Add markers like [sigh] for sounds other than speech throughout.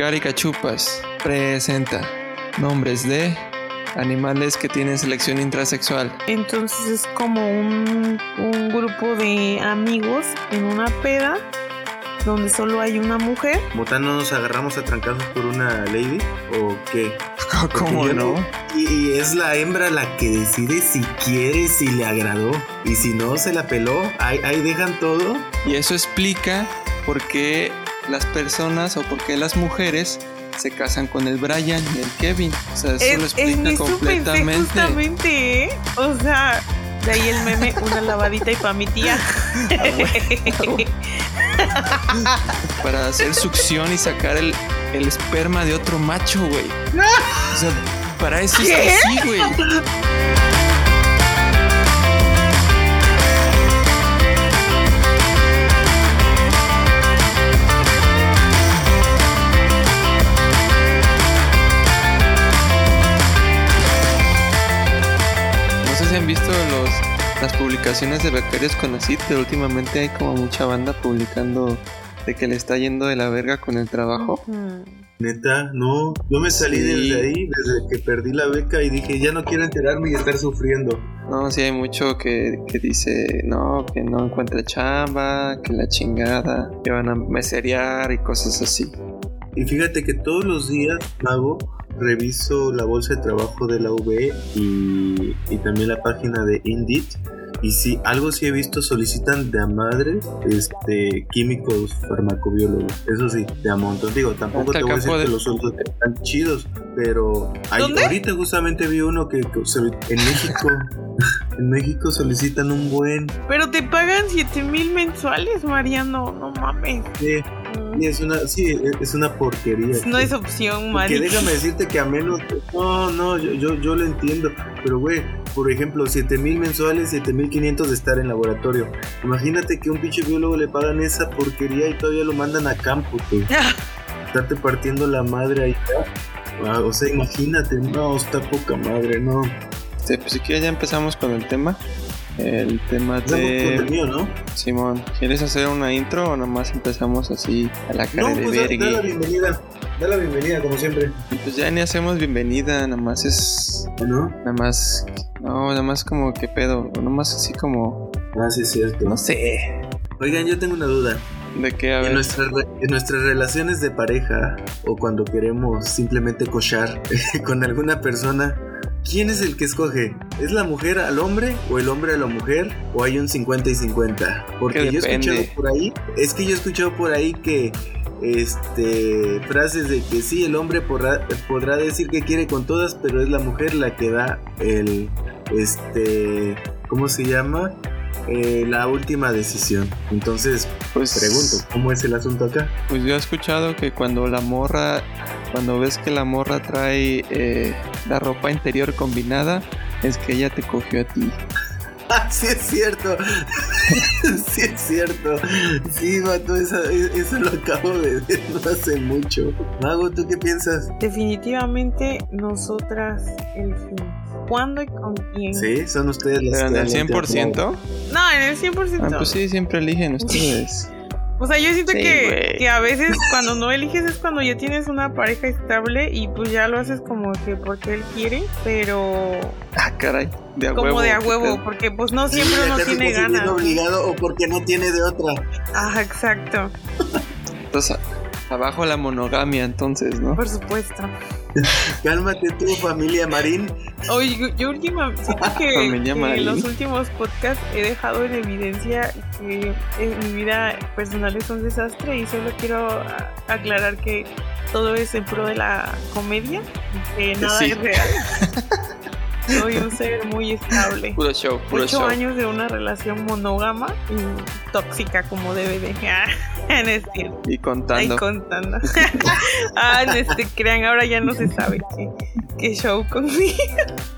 Caricachupas presenta nombres de animales que tienen selección intrasexual. Entonces es como un, un grupo de amigos en una peda donde solo hay una mujer. ¿Botano nos agarramos a trancazos por una lady o qué? [laughs] ¿Cómo no? Y, y es la hembra la que decide si quiere, si le agradó. Y si no, se la peló. Ahí, ahí dejan todo. Y eso explica por qué las personas o por qué las mujeres se casan con el Brian y el Kevin. O sea, eso lo Es, en explica completamente. justamente, ¿eh? O sea, de ahí el meme, una lavadita y pa' mi tía. Para hacer succión y sacar el, el esperma de otro macho, güey. O sea, para eso ¿Qué? está así, güey. Han visto los, las publicaciones de becarios con ACID, pero últimamente hay como mucha banda publicando de que le está yendo de la verga con el trabajo. Neta, no. Yo me salí Sí. desde ahí, desde que perdí la beca y dije, ya no quiero enterarme y estar sufriendo. No, sí hay mucho que, que dice, no, que no encuentra chamba, que la chingada, que van a meserear y cosas así. Y fíjate que todos los días hago, reviso la bolsa de trabajo de la UB y, y también la página de Indeed. Y si algo sí he visto, solicitan de a madre este, químicos farmacobiólogos. Eso sí, de a montón. Digo, tampoco te voy a decir que los sueldos están chidos, pero hay- ahorita justamente vi uno que, que se- en México, [laughs] en México solicitan un buen. Pero te pagan 7 mil mensuales, Mariano. No mames. Sí, Sí, es una, sí, es una porquería. No es opción, Que Mari. déjame decirte que a menos. No, no, yo, yo, yo lo entiendo. Pero, güey, por ejemplo, 7000 mensuales, 7500 de estar en laboratorio. Imagínate que a un pinche biólogo le pagan esa porquería y todavía lo mandan a campo, güey. [laughs] Estarte partiendo la madre ahí. Ah, o sea, imagínate, no, está poca madre, no. Este, pues si quieres ya empezamos con el tema. El tema de... mío, ¿no? Simón, ¿quieres hacer una intro o nomás empezamos así a la cara No, de pues da, da la bienvenida. Da la bienvenida, como siempre. Pues ya ni hacemos bienvenida, nada más es... ¿No? Nada más... No, nada más como que pedo, nada más así como... Ah, sí, es cierto. No sé. Oigan, yo tengo una duda. ¿De qué? A En ver. nuestras, re- en nuestras relaciones de pareja o cuando queremos simplemente cochar [laughs] con alguna persona, ¿quién es el que escoge? ¿Es la mujer al hombre o el hombre a la mujer? ¿O hay un 50 y 50? Porque Que yo he escuchado por ahí, es que yo he escuchado por ahí que este frases de que sí, el hombre podrá, podrá decir que quiere con todas, pero es la mujer la que da el este ¿cómo se llama? Eh, la última decisión. Entonces, Pues Pregunto, ¿cómo es el asunto acá? Pues yo he escuchado que cuando la morra, cuando ves que la morra trae eh, la ropa interior combinada, es que ella te cogió a ti. [laughs] Ah, sí es cierto. [laughs] sí es cierto. Sí, vato, eso, eso lo acabo de ver no [laughs] hace mucho. Mago, ¿tú qué piensas? Definitivamente nosotras el fin. ¿Cuándo y con quién? Sí, son ustedes las Pero en el realmente 100%. No, en el 100%. Ah, pues sí, siempre eligen ustedes. O sea, yo siento Sí, que, que a veces cuando no eliges es cuando ya tienes una pareja estable y pues ya lo haces como que porque él quiere, pero Ah, caray. De a como huevo. de a ¿qué huevo, porque pues no siempre Sí, uno tiene ganas. obligado o porque no tiene de otra. Ajá, exacto, Entonces, abajo la monogamia, entonces, ¿no? por supuesto. [laughs] Cálmate tú, familia Marín. Oye, yo, yo última, siento que, en los últimos podcasts he dejado en evidencia que en mi vida personal es un desastre y solo quiero aclarar que todo es en pro de la comedia, que nada Sí. es real. [laughs] Soy un ser muy estable. Puro show, puro Ocho show. años de una relación monógama y tóxica como debe de. [laughs] Ah, no es cierto. Y contando. contando. [laughs] ah, no se crean, ahora ya no se sabe qué, qué show conmigo.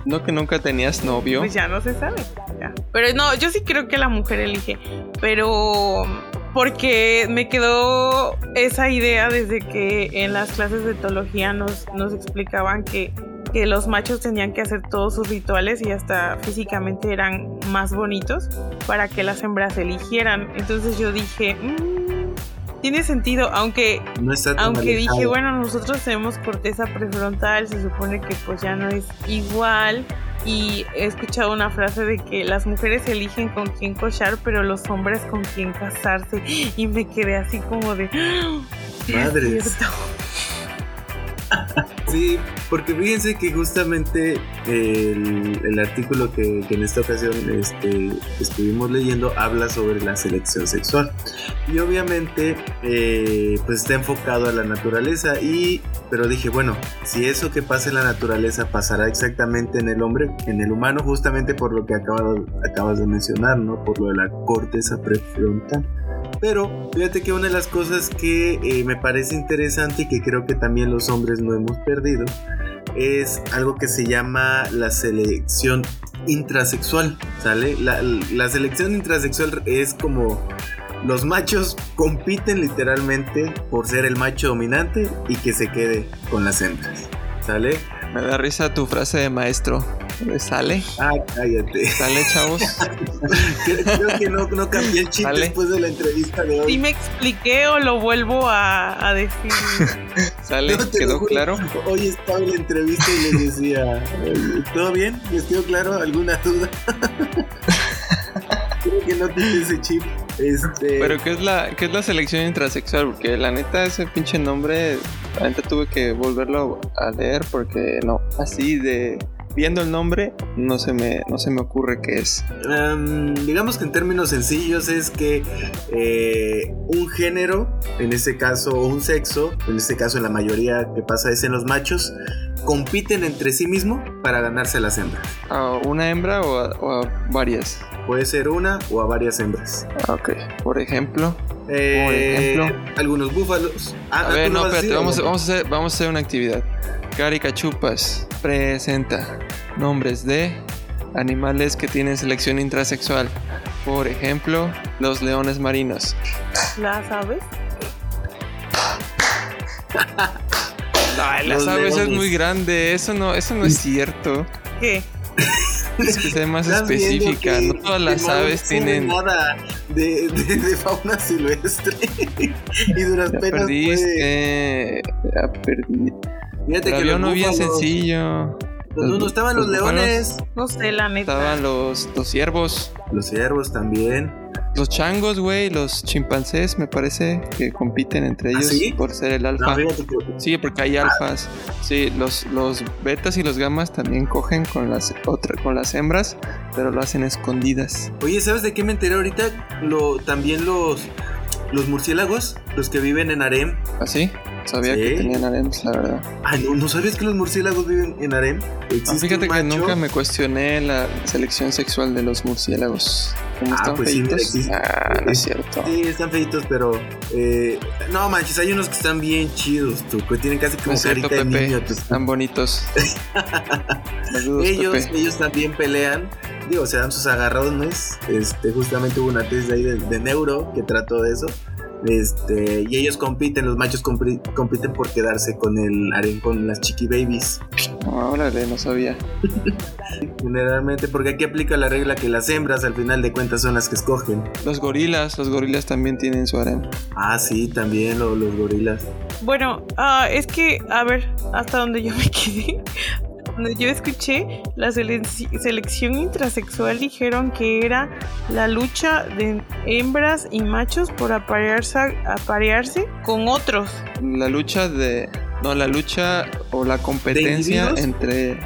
¿No que nunca tenías novio? Pues ya no se sabe. ya. Pero no, yo sí creo que la mujer elige. Pero porque me quedó esa idea desde que en las clases de teología nos, nos explicaban que, que los machos tenían que hacer todos sus rituales y hasta físicamente eran más bonitos para que las hembras eligieran. Entonces yo dije, "Mm, tiene sentido, aunque No aunque dije, bueno, nosotros tenemos corteza prefrontal, se supone que pues ya no es igual. Y he escuchado una frase de que las mujeres eligen con quién cochar, pero los hombres con quién casarse. Y me quedé así como de. "Ah, Madres. Cierto". [laughs] Sí, porque fíjense que justamente el, artículo que, que en esta ocasión este, estuvimos leyendo habla sobre la selección sexual. Y obviamente eh, pues está enfocado a la naturaleza y pero dije, bueno, si eso que pasa en la naturaleza pasará exactamente en el hombre, en el humano, justamente por lo que acabas, acabas de mencionar, ¿no? Por lo de la corteza prefrontal. Pero fíjate que una de las cosas que eh, me parece interesante y que creo que también los hombres no hemos perdido es algo que se llama la selección intrasexual, ¿sale? La, la selección intrasexual es como los machos compiten literalmente por ser el macho dominante y que se quede con las hembras, ¿sale? Me da risa tu frase de maestro. ¿Sale? Ah, cállate. ¿Sale, chavos? [laughs] Creo, que no, no cambié el chip Dale. después de la entrevista de hoy. ¿Sí me expliqué o lo vuelvo a, a decir? [laughs] ¿Sale? No, ¿Quedó juro. claro? Hoy estaba en la entrevista y les decía, ¿todo bien? ¿Les quedó claro? ¿Alguna duda? [laughs] [laughs] Que no tiene ese chip. Este, Pero ¿qué es la qué es la selección intrasexual? Porque la neta ese pinche nombre, la neta tuve que volverlo a leer porque no, así de viendo el nombre no se me no se me ocurre qué es. digamos que en términos sencillos es que eh, un género, en este caso, o un sexo, en este caso en la mayoría que pasa es en los machos, compiten entre sí mismo para ganarse las hembras. ¿A una hembra o a, o a varias? Puede ser una o a varias hembras. Ah, Ok, por ejemplo. Eh, ejemplo. algunos búfalos. Ah, A ver, ¿tú lo no, a espérate, vamos, vamos, a hacer, vamos a hacer una actividad. Caricachupas presenta nombres de animales que tienen selección intrasexual. Por ejemplo, los leones marinos. ¿La sabes? [laughs] Ay, las aves es muy grande, eso no, eso no es cierto. ¿Qué? Es que sea más ¿Estás viendo específica. No todas las no aves tienen. nada de, de- de fauna silvestre [laughs] y duras penas puede- perdiste. Ya perdí. Fíjate Pero que uno bien sencillo. Los, no, no estaban los, los búfalos. leones, No sé, la neta. Estaban los, los ciervos. los ciervos también. Los changos, güey, los chimpancés, me parece que compiten entre ¿Ah, ellos sí? por ser el No, alfa. Sí, porque hay alfas. Sí, los, los betas y los gamas también cogen con las otra, con las hembras, pero lo hacen escondidas. Oye, ¿sabes de qué me enteré ahorita? Lo, también los, los murciélagos, los que viven en harem. ¿Así? Sabía Sí. que tenían harems, la verdad. Ay, ¿no, ¿no sabías que los murciélagos viven en harem? Ah, fíjate que nunca me cuestioné la selección sexual de los murciélagos. ¿Cómo Ah, están pues sí, feitos? existe. ah, no es cierto. Sí, están feitos, pero... eh, no manches, hay unos que están bien chidos, tú, que tienen casi No como cierto, carita de Pepe. niño. tú. Están bonitos. [laughs] Saludos, ellos, Pepe. ellos también pelean, digo, se dan sus agarrones. Este, justamente hubo una tesis ahí de, de neuro que trató de eso. Este, y ellos compiten, los machos compiten por quedarse con el harem, con las chiqui babies. No, órale, no sabía. Generalmente, porque aquí aplica la regla que las hembras al final de cuentas son las que escogen. Los gorilas, los gorilas también tienen su harem. Ah, sí, también lo- los gorilas. Bueno, ah, es que, a ver, hasta donde yo me quedé, yo escuché, la selec- selección intrasexual dijeron que era la lucha de hembras y machos por aparearse, aparearse con otros. La lucha de. No, la lucha o la competencia entre.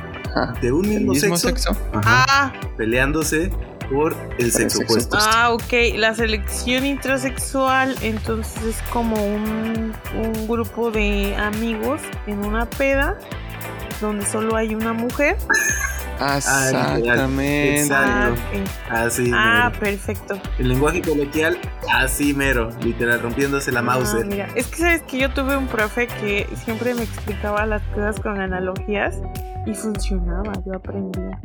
De un mismo, mismo sexo, sexo. Ajá, Ah, peleándose por el sexo opuesto. ah, ok, la selección intrasexual entonces es como un, un grupo de amigos en una peda donde solo hay una mujer. Exactamente. Exacto. Ah, ok. Así, Ah, mero. perfecto. El lenguaje coloquial, así mero, literal, rompiéndose la Ah, Mauser. mira, es que sabes que yo tuve un profe que siempre me explicaba las cosas con analogías y funcionaba, yo aprendía.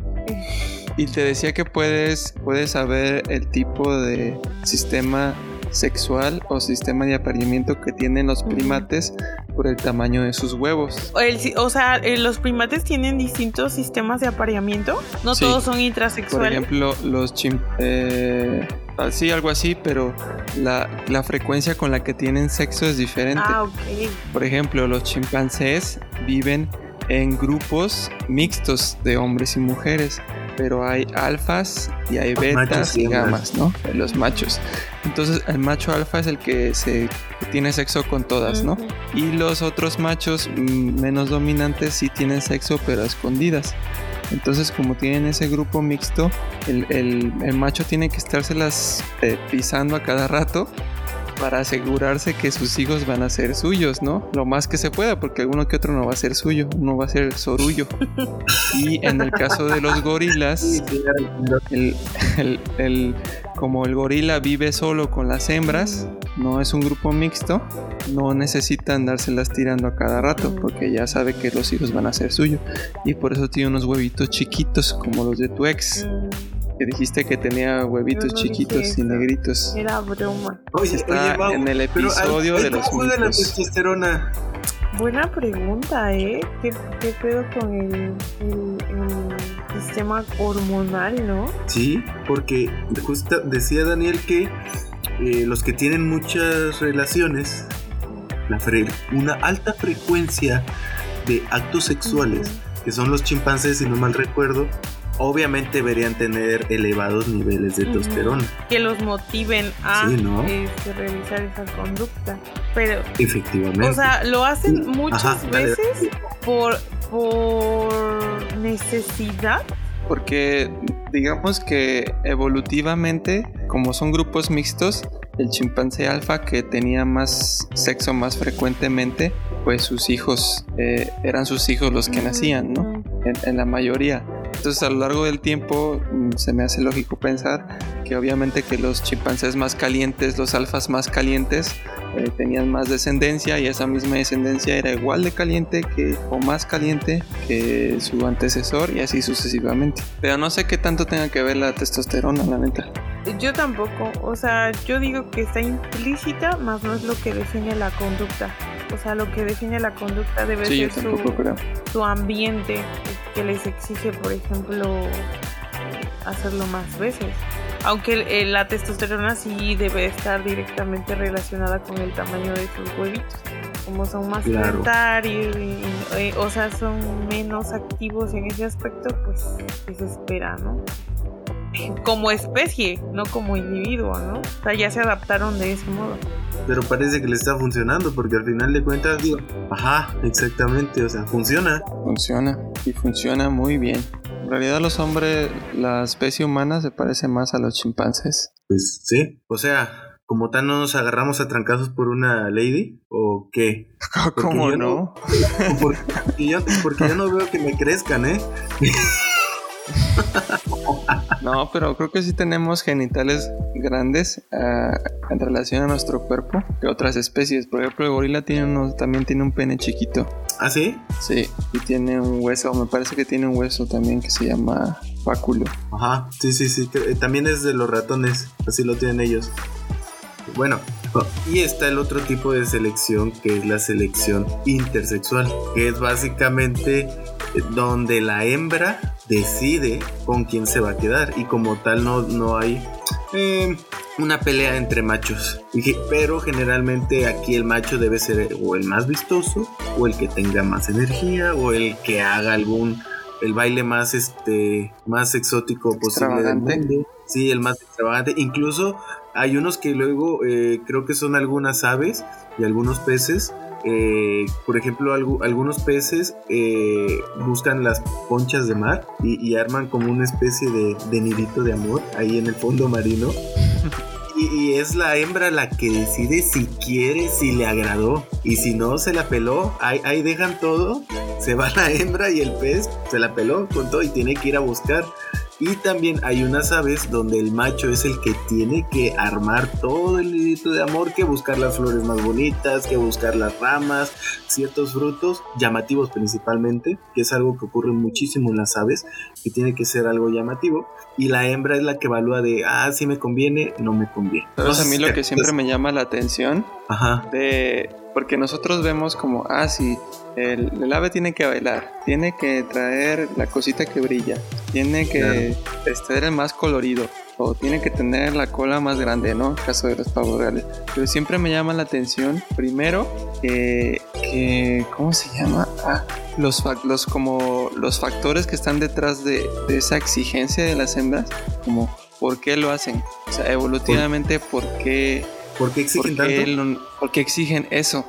Y te decía que puedes, puedes saber el tipo de sistema sexual o sistema de apareamiento que tienen los primates por el tamaño de sus huevos. O, el si- o sea, eh, los primates tienen distintos sistemas de apareamiento, no Sí. todos son Por intrasexuales. ejemplo, los chim- eh, así, algo así, pero la, la frecuencia con la que tienen sexo es diferente. Ah, ok. Por ejemplo, los chimpancés viven en grupos mixtos de hombres y mujeres, pero hay alfas y hay betas y gamas, ¿no? Los machos. Entonces, el macho alfa es el que se que tiene sexo con todas, ¿no? Y los otros machos mm, menos dominantes sí tienen sexo, pero a escondidas. Entonces, como tienen ese grupo mixto, el, el- el macho tiene que estárselas eh, pisando a cada rato para asegurarse que sus hijos van a ser suyos, ¿no? Lo más que se pueda, porque alguno que otro no va a ser suyo, uno va a ser sorullo. Y en el caso de los gorilas, el, el- el- como el gorila vive solo con las hembras, no es un grupo mixto, no necesita andárselas tirando a cada rato, porque ya sabe que los hijos van a ser suyos. Y por eso tiene unos huevitos chiquitos, como los de tu ex, que dijiste que tenía huevitos no chiquitos y negritos. Era broma. Oye, Está oye, Mau, en el pero episodio de los ¿Cómo juega la mitos. testosterona? Buena pregunta, ¿eh? ¿Qué, qué pedo con el, el- el sistema hormonal, no? Sí, porque justo decía Daniel que eh, los que tienen muchas relaciones, la fre- una alta frecuencia de actos sexuales, que son los chimpancés, si no mal recuerdo, obviamente deberían tener elevados niveles de testosterona. Que los motiven a Sí, ¿no? este, realizar esa conducta. Pero, Efectivamente. o sea, lo hacen muchas Ajá, veces por, por necesidad. Porque digamos que evolutivamente, como son grupos mixtos, el chimpancé alfa que tenía más sexo más frecuentemente, pues sus hijos eh, eran sus hijos los que nacían, ¿no? En, en la mayoría. Entonces a lo largo del tiempo mm, se me hace lógico pensar que obviamente que los chimpancés más calientes, los alfas más calientes, eh, tenían más descendencia y esa misma descendencia era igual de caliente que o más caliente que su antecesor y así sucesivamente. Pero no sé qué tanto tenga que ver la testosterona, la neta. Yo tampoco, o sea, yo digo que está implícita, más no es lo que define la conducta. O sea, lo que define la conducta debe Sí, ser su, su ambiente que les exige, por ejemplo, hacerlo más veces. Aunque el- la testosterona sí debe estar directamente relacionada con el tamaño de sus huevitos. Como son más Claro. sedentarios, y- y- eh, o sea, son menos activos en ese aspecto, pues ¿qué se espera, ¿no? Como especie, no como individuo, ¿no? O sea, ya se adaptaron de ese modo. Pero parece que le está funcionando, porque al final de cuentas, digo, ajá, exactamente, o sea, funciona. Funciona y funciona muy bien. En realidad los hombres, la especie humana se parece más a los chimpancés. Pues sí. O sea, como tal no nos agarramos a trancazos por una lady, ¿o qué? [laughs] ¿Cómo yo no? no- [laughs] Porque yo, porque yo no veo que me crezcan, ¿eh? [laughs] No, pero creo que sí tenemos genitales grandes ah, en relación a nuestro cuerpo que otras especies. Por ejemplo, el gorila tiene uno, también tiene un pene chiquito. ¿Ah, sí? Sí, y tiene un hueso, me parece que tiene un hueso también que se llama báculo. Ajá, sí, sí, sí. eh, También es de los ratones, así lo tienen ellos. Bueno, y está el otro tipo de selección que es la selección intersexual, que es básicamente donde la hembra decide con quién se va a quedar y como tal no, no hay eh, una pelea entre machos. Pero generalmente aquí el macho debe ser o el más vistoso o el que tenga más energía o el que haga algún el baile más este más exótico posible del mundo. Sí, el más extravagante. Incluso hay unos que luego eh, creo que son algunas aves y algunos peces. Eh, por ejemplo, algu- algunos peces eh, buscan las conchas de mar y, y arman como una especie de, de nidito de amor ahí en el fondo marino. [laughs] Y, y es la hembra la que decide si quiere, si le agradó. Y si no, se la peló. Ahí, ahí dejan todo. Se va la hembra y el pez se la peló con todo y tiene que ir a buscar. Y también hay unas aves donde el macho es el que tiene que armar todo el nidito de amor, que buscar las flores más bonitas, que buscar las ramas, ciertos frutos, llamativos principalmente, que es algo que ocurre muchísimo en las aves, que tiene que ser algo llamativo. Y la hembra es la que evalúa de, ah, si me conviene, no me conviene. ¿Sabes a mí lo que Entonces, siempre me llama la atención? Ajá, De, porque nosotros vemos como, ah, sí, el, el ave tiene que bailar, tiene que traer la cosita que brilla, tiene que Claro. ser el más colorido. o tiene que tener la cola más grande, ¿no? En caso de los pavos reales. Pero siempre me llama la atención, primero, que, que ¿cómo se llama? Ah, los, los, como los factores que están detrás de, de esa exigencia de las hembras, como por qué lo hacen. O sea, evolutivamente, por qué, ¿Por qué exigen por qué tanto? lo- por qué exigen eso.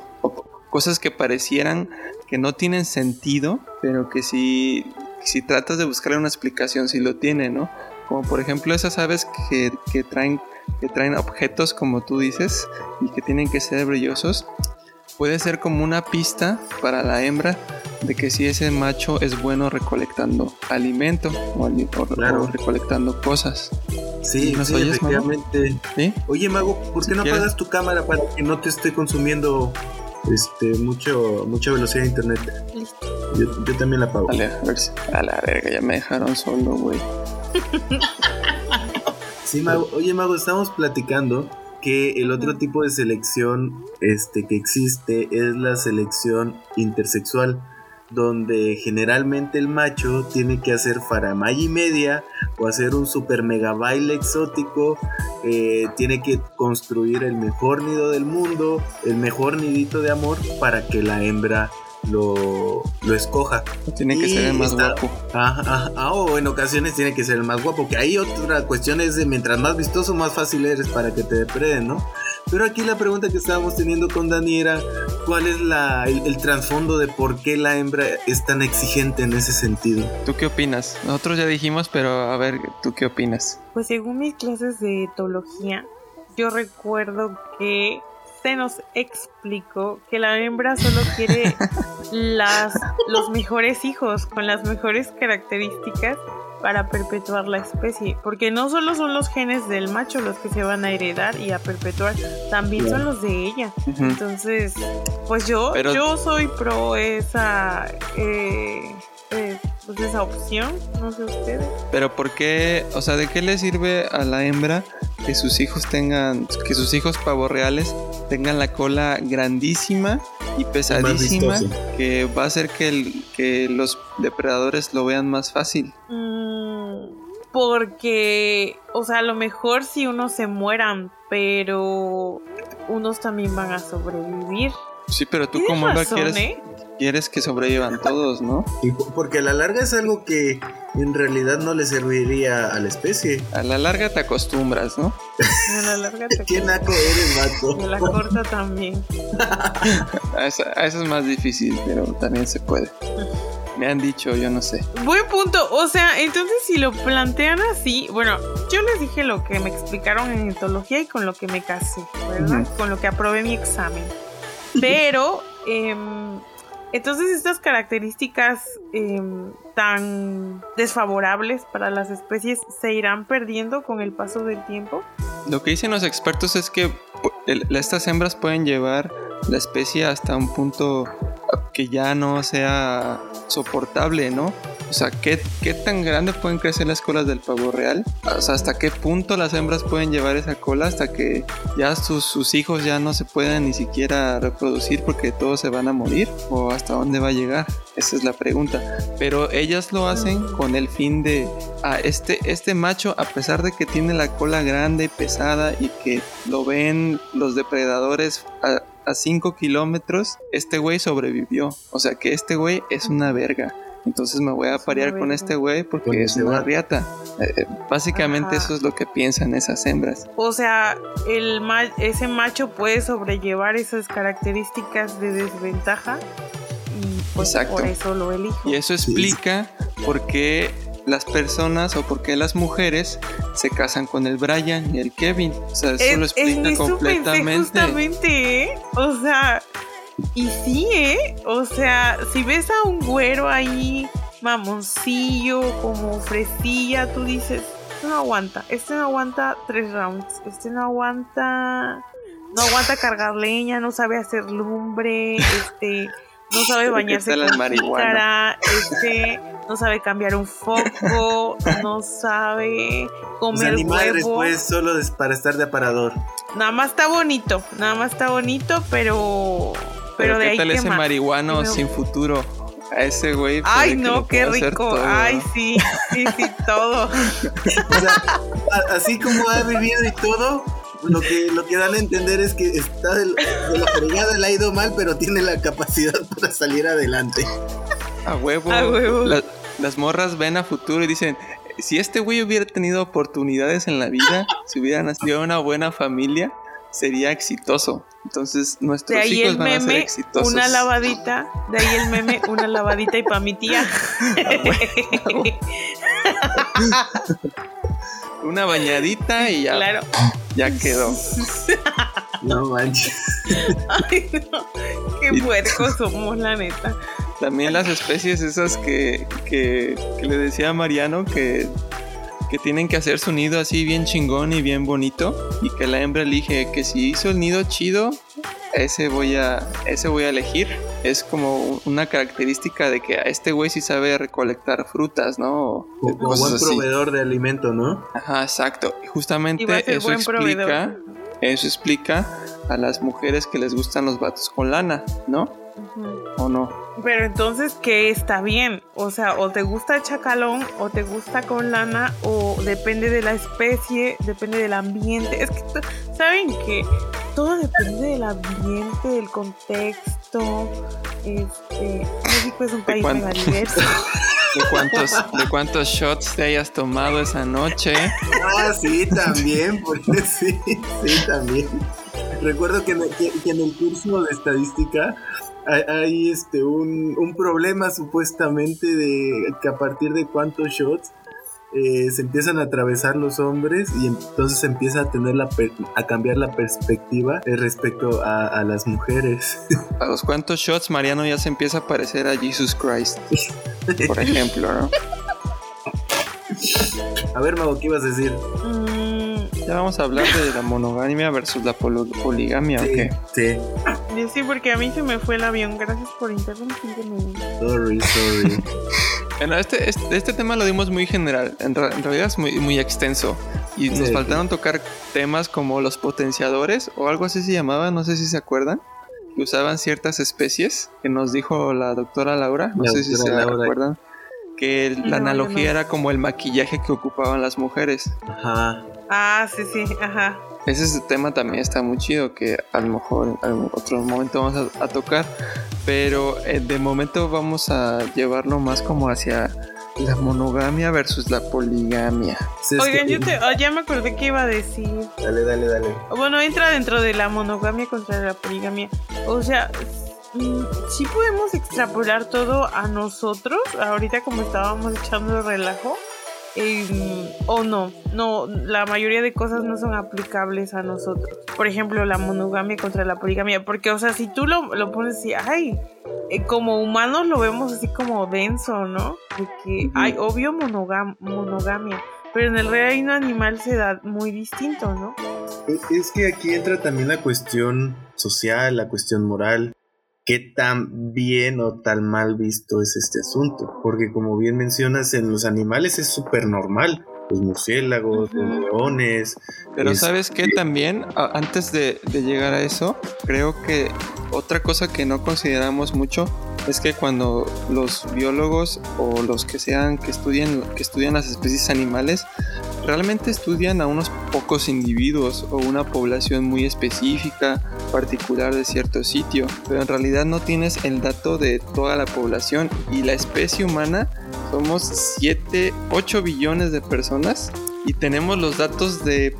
Cosas que parecieran que no tienen sentido, pero que si, si tratas de buscarle una explicación, si lo tiene, ¿no? Como por ejemplo esas aves que, que traen, que traen objetos, como tú dices, y que tienen que ser brillosos, puede ser como una pista para la hembra de que si ese macho es bueno recolectando alimento o, o- Claro. o recolectando cosas. Sí, ¿Nos sí, oyes, Mago? efectivamente. ¿Sí? Oye, Mago, ¿por qué Si no quieres- apagas tu cámara para que no te esté consumiendo este mucho mucha velocidad de internet? Yo, yo también la apago. Dale, a ver si. A la verga, ya me dejaron solo, güey. Sí, Mago. Oye, Mago, estamos platicando que el otro tipo de selección este, que existe es la selección intersexual, donde generalmente el macho tiene que hacer faramaya y media o hacer un super mega baile exótico, eh, tiene que construir el mejor nido del mundo, el mejor nidito de amor para que la hembra lo, lo escoja. Tiene que Y ser el más está- guapo. Ajá, ajá, ah, o en ocasiones tiene que ser el más guapo, que ahí otra cuestión es de mientras más vistoso, más fácil eres para que te depreden, ¿no? Pero aquí la pregunta que estábamos teniendo con Dani era, ¿cuál es la, el, el trasfondo de por qué la hembra es tan exigente en ese sentido? ¿Tú qué opinas? Nosotros ya dijimos, pero a ver, ¿tú qué opinas? Pues según mis clases de etología, yo recuerdo que se nos explicó que la hembra solo quiere [laughs] las, los mejores hijos con las mejores características para perpetuar la especie. Porque no solo son los genes del macho los que se van a heredar y a perpetuar, también son los de ella. Entonces, pues yo, Pero- yo soy pro esa, eh, eh, pues esa opción. No sé ustedes. Pero ¿por qué? O sea, ¿de qué le sirve a la hembra que sus hijos tengan, que sus hijos pavorreales tengan la cola grandísima y pesadísima que va a hacer que, el- que los depredadores lo vean más fácil? Mm, porque, o sea, a lo mejor si unos se mueran, pero unos también van a sobrevivir. Sí, pero tú como hembra razón, quieres, ¿eh? Quieres que sobrevivan todos, ¿no? Y porque a la larga es algo que en realidad no le serviría a la especie. A la larga te acostumbras, ¿no? A la larga te [laughs] ¿Qué naco eres, Y a la mato? corta también. [laughs] A eso, a eso es más difícil, pero también se puede. Me han dicho, yo no sé. Buen punto. O sea, entonces si lo plantean así, bueno, yo les dije lo que me explicaron en etología y con lo que me casé, ¿verdad? Con lo que aprobé mi examen. Pero, em, entonces estas características em, tan desfavorables para las especies se irán perdiendo con el paso del tiempo. Lo que dicen los expertos es que estas hembras pueden llevar la especie hasta un punto que ya no sea soportable, ¿no? O sea, ¿qué, qué tan grande pueden crecer las colas del pavo real? O sea, ¿hasta qué punto las hembras pueden llevar esa cola? Hasta que ya sus, sus hijos ya no se puedan ni siquiera reproducir porque todos se van a morir. ¿O hasta dónde va a llegar? Esa es la pregunta. Pero ellas lo hacen con el fin de, a este, este macho, a pesar de que tiene la cola grande, pesada y que lo ven los depredadores a, 5 kilómetros, este güey sobrevivió. O sea que este güey es una verga. Entonces me voy a parear con este güey porque es se una riata. Eh, básicamente Ajá. eso es lo que piensan esas hembras. O sea, el ma- ese macho puede sobrellevar esas características de desventaja y pues por eso lo elijo. Y eso explica por qué las personas o por qué las mujeres se casan con el Brian y el Kevin. O sea, eso Es- lo es- explica pensé completamente. justamente, ¿eh? O sea, y sí, ¿eh? O sea, si ves a un güero ahí, mamoncillo, como fresilla, tú dices, este no aguanta, este no aguanta tres rounds, este no aguanta, no aguanta cargar leña, no sabe hacer lumbre, este, no sabe ¿Qué bañarse con jícara, este, no sabe cambiar un foco, no sabe O comer sea, ni madres, huevo. pues, solo para estar de aparador. Nada más está bonito, nada más está bonito, pero. Pero, de ¿qué ahí tal qué ese más? marihuano Pero- sin futuro? a ese güey. puede Ay, no, qué rico. Ay, sí, sí, sí, todo. [laughs] O sea, así como ha vivido y todo, lo que, lo que dan a entender es que está de, la fregada, le ha ido mal, pero tiene la capacidad para salir adelante. A huevo. A huevo. La- las morras ven a futuro y dicen, si este güey hubiera tenido oportunidades en la vida, [laughs] si hubiera nacido en una buena familia, sería exitoso. Entonces nuestros De ahí hijos el van a ser meme, exitosos. una lavadita. De ahí el meme, una lavadita y pa' mi tía. [laughs] [laughs] Una bañadita y ya, Claro. ya quedó. [laughs] No manches. Ay, no. Qué puercos somos, la neta. También las especies esas que, que, que le decía a Mariano que, que tienen que hacer su nido así bien chingón y bien bonito y que la hembra elige que si hizo el nido chido, ese voy a, ese voy a elegir. Es como una característica de que a este güey sí sabe recolectar frutas, ¿no? O Como buen así. proveedor de alimento, ¿no? Ajá, exacto. Y justamente eso explica, proveedor. Eso explica a las mujeres que les gustan los vatos con lana, ¿no? ¿O no? Pero entonces, ¿qué está bien? O sea, o te gusta el chacalón, o te gusta con lana, o depende de la especie, depende del ambiente. Es que, ¿saben que Todo depende del ambiente, del contexto. Este, México es un país mega diverso. [laughs] ¿De cuántos, ¿De cuántos shots te hayas tomado esa noche? Ah, sí, también, porque [laughs] sí, sí, también. Recuerdo que en, el curso de estadística hay, hay, este un, un problema supuestamente de que a partir de cuántos shots eh, se empiezan a atravesar los hombres y entonces se empieza a tener la per- a cambiar la perspectiva eh, respecto a, a las mujeres. [laughs] A los cuantos shots Mariano ya se empieza a parecer a Jesus Christ, [laughs] por ejemplo, ¿no? A ver, Mago, ¿qué ibas a decir? Mm, Ya vamos a hablar de la monogamia versus la poligamia, ¿o Sí, qué? sí, yo sí, porque a mí se me fue el avión. Gracias por interrumpirme. sorry, sorry. [laughs] Bueno, este, este, este tema lo dimos muy general, en, ra- en realidad es muy, muy extenso y nos Sí. faltaron tocar temas como los potenciadores o algo así se llamaba, no sé si se acuerdan, que usaban ciertas especies que nos dijo la doctora Laura, no La sé si se doctora Laura. acuerdan, que el- No, la analogía no. era como el maquillaje que ocupaban las mujeres. Ajá. Ah, sí, sí, ajá. Ese tema también está muy chido que a lo mejor en algún otro momento vamos a, a tocar, pero eh, de momento vamos a llevarlo más como hacia la monogamia versus la poligamia. Oigan, que- yo te, ah, ya me acordé que iba a decir. Dale, dale, dale. Bueno, entra dentro de la monogamia contra la poligamia. O sea, mm, sí podemos extrapolar todo a nosotros, ahorita como estábamos echando el relajo. O no, no, la mayoría de cosas no son aplicables a nosotros. Por ejemplo, la monogamia contra la poligamia. Porque, o sea, si tú lo, lo pones así, ay, eh, como humanos lo vemos así como denso, ¿no? De que Ujú. hay obvio monogam- monogamia. Pero en el reino animal se da muy distinto, ¿no? Es- Es que aquí entra también la cuestión social, la cuestión moral. ¿Qué tan bien o tan mal visto es este asunto? Porque como bien mencionas, en los animales es súper normal. Los murciélagos, los leones. Pero Es- sabes que también, antes de, de llegar a eso, creo que otra cosa que no consideramos mucho es que cuando los biólogos o los que sean que estudian, que estudian las especies animales, realmente estudian a unos pocos individuos o una población muy específica, particular de cierto sitio, pero en realidad no tienes el dato de toda la población y la especie humana somos 7, 8 billones de personas y tenemos los datos de,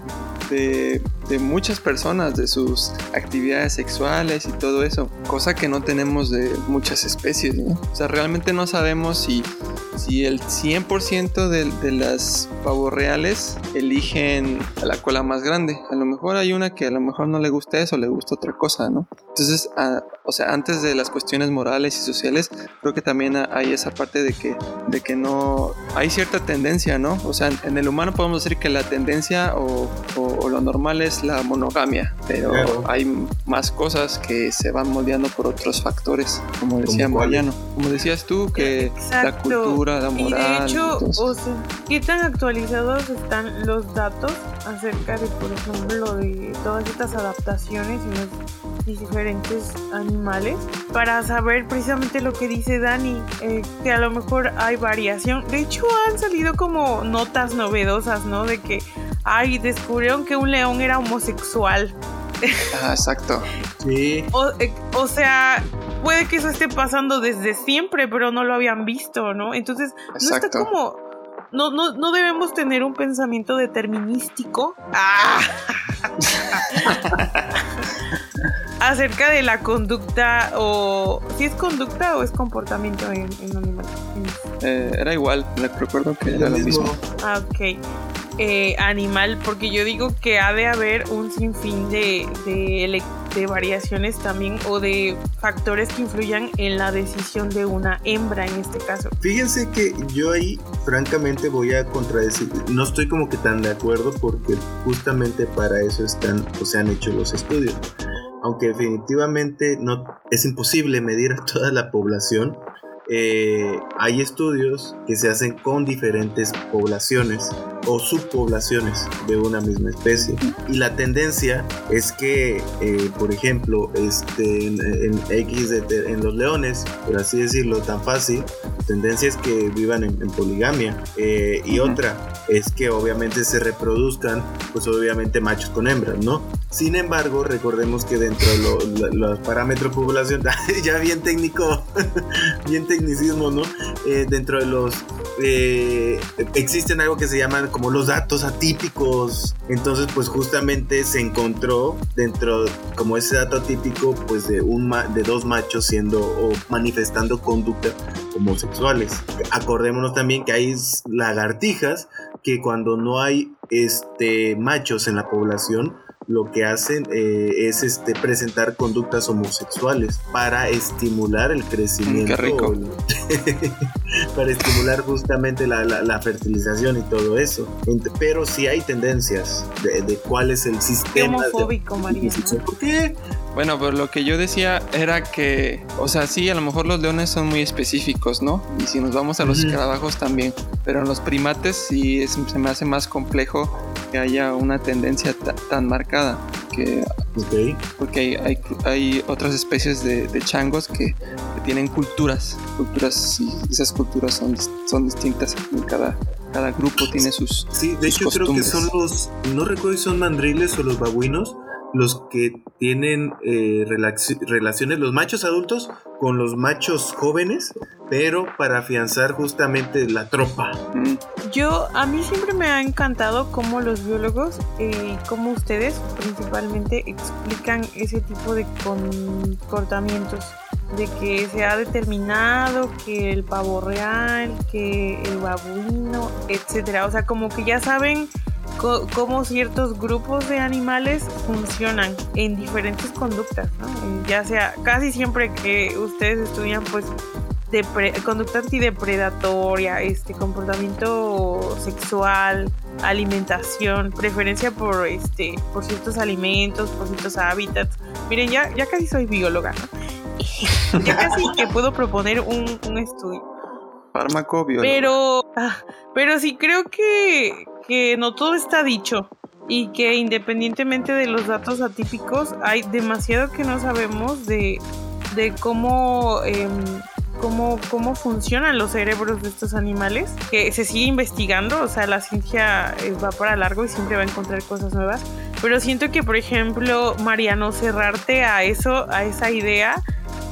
de, de muchas personas, de sus actividades sexuales y todo eso, cosa que no tenemos de muchas especies, ¿no? O sea, realmente no sabemos si, si el 100% de, de las pavos reales eligen a la cola más grande. A lo mejor hay una que a lo mejor no le gusta eso, le gusta otra cosa, ¿no? Entonces, o sea, antes de las cuestiones morales y sociales, creo que también ha- hay esa parte de que, de que no hay cierta tendencia, ¿no? O sea, en el humano podemos decir que la tendencia o- o lo normal es la monogamia, pero Claro. hay más cosas que se van moldeando por otros factores, como decía ¿Como? Mariano. Como decías tú, que la Exacto. cultura, la Y moral. de hecho, o sea, ¿qué tan actual actualizados están los datos acerca de, por ejemplo, de todas estas adaptaciones y los diferentes animales para saber precisamente lo que dice Dani, eh, que a lo mejor hay variación. De hecho, han salido como notas novedosas, ¿no? De que, ay, descubrieron que un león era homosexual. Ah, exacto. Sí. O, eh, o sea, puede que eso esté pasando desde siempre, pero no lo habían visto, ¿no? Entonces, no está como. No, no, no debemos tener un pensamiento determinístico ¡Ah! [laughs] acerca de la conducta o si es conducta o es comportamiento en, en animales. Eh, era igual, me recuerdo que era Lo mismo. mismo. Ah, ok. Eh, animal, porque yo digo que ha de haber un sinfín de, de, de variaciones también o de factores que influyan en la decisión de una hembra en este caso. Fíjense que yo ahí francamente voy a contradecir, no estoy como que tan de acuerdo porque justamente para eso están o se han hecho los estudios. Aunque definitivamente no es imposible medir a toda la población, eh, hay estudios que se hacen con diferentes poblaciones o subpoblaciones de una misma especie. Y la tendencia es que, eh, por ejemplo, este, en, en X, de- en los leones, por así decirlo, tan fácil, tendencia es que vivan en, en poligamia. Eh, y otra es que obviamente se reproduzcan, pues obviamente machos con hembras, ¿no? Sin embargo, recordemos que dentro de los parámetros población, [laughs] ya bien técnico, [laughs] bien tecnicismo, ¿no? Eh, dentro de los eh, existen algo que se llaman como los datos atípicos. Entonces, pues justamente se encontró dentro, como ese dato atípico, pues de un ma- de dos machos siendo o manifestando conducta homosexuales. Acordémonos también que hay lagartijas que cuando no hay este machos en la población lo que hacen eh, es este presentar conductas homosexuales para estimular el crecimiento qué rico. [laughs] para estimular justamente la, la- la fertilización y todo eso. Pero sí hay tendencias de, de cuál es el Qué sistema. de- homofóbico, Mariano. ¿Por qué? Bueno, pero lo que yo decía era que, o sea, sí, a lo mejor los leones son muy específicos, ¿no? Y si nos vamos a los escarabajos también, pero en los primates sí es- se me hace más complejo que haya una tendencia ta- tan marcada, que, porque hay, hay, hay otras especies de, de changos que, que tienen culturas, culturas y esas culturas son, dis- son distintas en cada, cada grupo tiene sus... Sí, de sus hecho creo que son los, no recuerdo si son mandriles o los babuinos, los que tienen eh, relaci- relaciones, los machos adultos con los machos jóvenes, pero para afianzar justamente la tropa. Mm, Yo, a mí siempre me ha encantado cómo los biólogos eh, y cómo ustedes principalmente explican ese tipo de comportamientos. De que se ha determinado que el pavo real, que el babuino, etcétera. O sea, como que ya saben cómo ciertos grupos de animales funcionan en diferentes conductas, ¿no? Ya sea, casi siempre que ustedes estudian, pues, conducta antidepredatoria, este comportamiento sexual, alimentación, preferencia por este, por ciertos alimentos, por ciertos hábitats. Miren, ya, ya casi soy bióloga, ¿no? [laughs] ya casi que puedo proponer un, un estudio. fármaco, biólogo. Pero, ah, pero sí creo que, que no todo está dicho y que independientemente de los datos atípicos hay demasiado que no sabemos de, de cómo, em, cómo, cómo funcionan los cerebros de estos animales, que se sigue investigando, o sea, la ciencia eh, va para largo y siempre va a encontrar cosas nuevas, pero siento que, por ejemplo, Mariano, cerrarte a eso, a esa idea,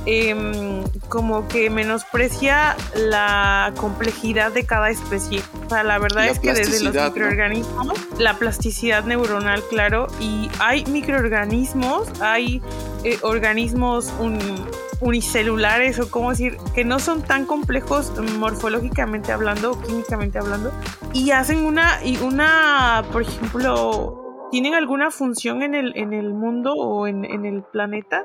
em, como que menosprecia la complejidad de cada especie. O sea, la verdad La es que desde los plasticidad, ¿no? microorganismos, la plasticidad neuronal, claro, y hay microorganismos, hay eh, organismos un- unicelulares o cómo decir, que no son tan complejos morfológicamente hablando o químicamente hablando, y hacen una, y una, por ejemplo, tienen alguna función en el, en el mundo o en, en el planeta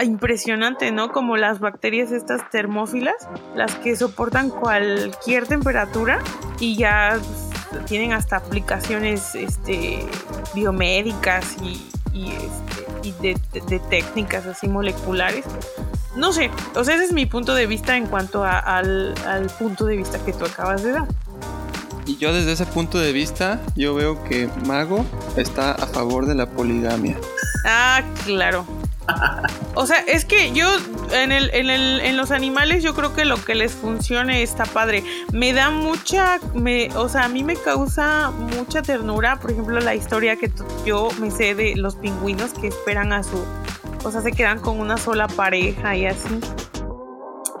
impresionante, ¿no? Como las bacterias estas termófilas, las que soportan cualquier temperatura y ya pues, tienen hasta aplicaciones este, biomédicas y, y, este, y de, de- de técnicas así moleculares. No sé, o sea, ese es mi punto de vista en cuanto a- al, al punto de vista que tú acabas de dar. Y yo desde ese punto de vista, yo veo que Mago está a favor de la poligamia. Ah, claro. [laughs] O sea, es que yo en, el, en, el, en los animales yo creo que lo que les funcione está padre. Me da mucha, me, o sea, a mí me causa mucha ternura, por ejemplo, la historia que yo me sé de los pingüinos que esperan a su, o sea, se quedan con una sola pareja y así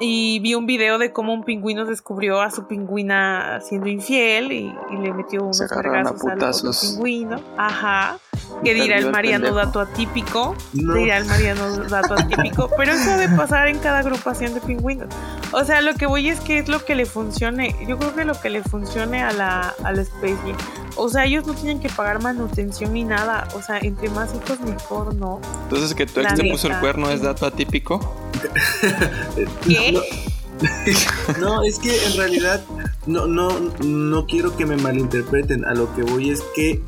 y vi un video de cómo un pingüino descubrió a su pingüina siendo infiel y, le metió unos cargazos al otro pingüino. Ajá. Que dirá el Mariano dato atípico. Dirá el Mariano dato atípico. pero eso debe pasar en cada agrupación de pingüinos. O sea, lo que voy es que es lo que le funcione. Yo creo que lo que le funcione a la, a la especie. O sea, ellos no tienen que pagar manutención ni nada. O sea, entre más hijos mejor, ¿no? Entonces, que tu ex te puso el cuerno es dato atípico. ¿Qué? [laughs] No, es que en realidad no, no, no quiero que me malinterpreten. A lo que voy es que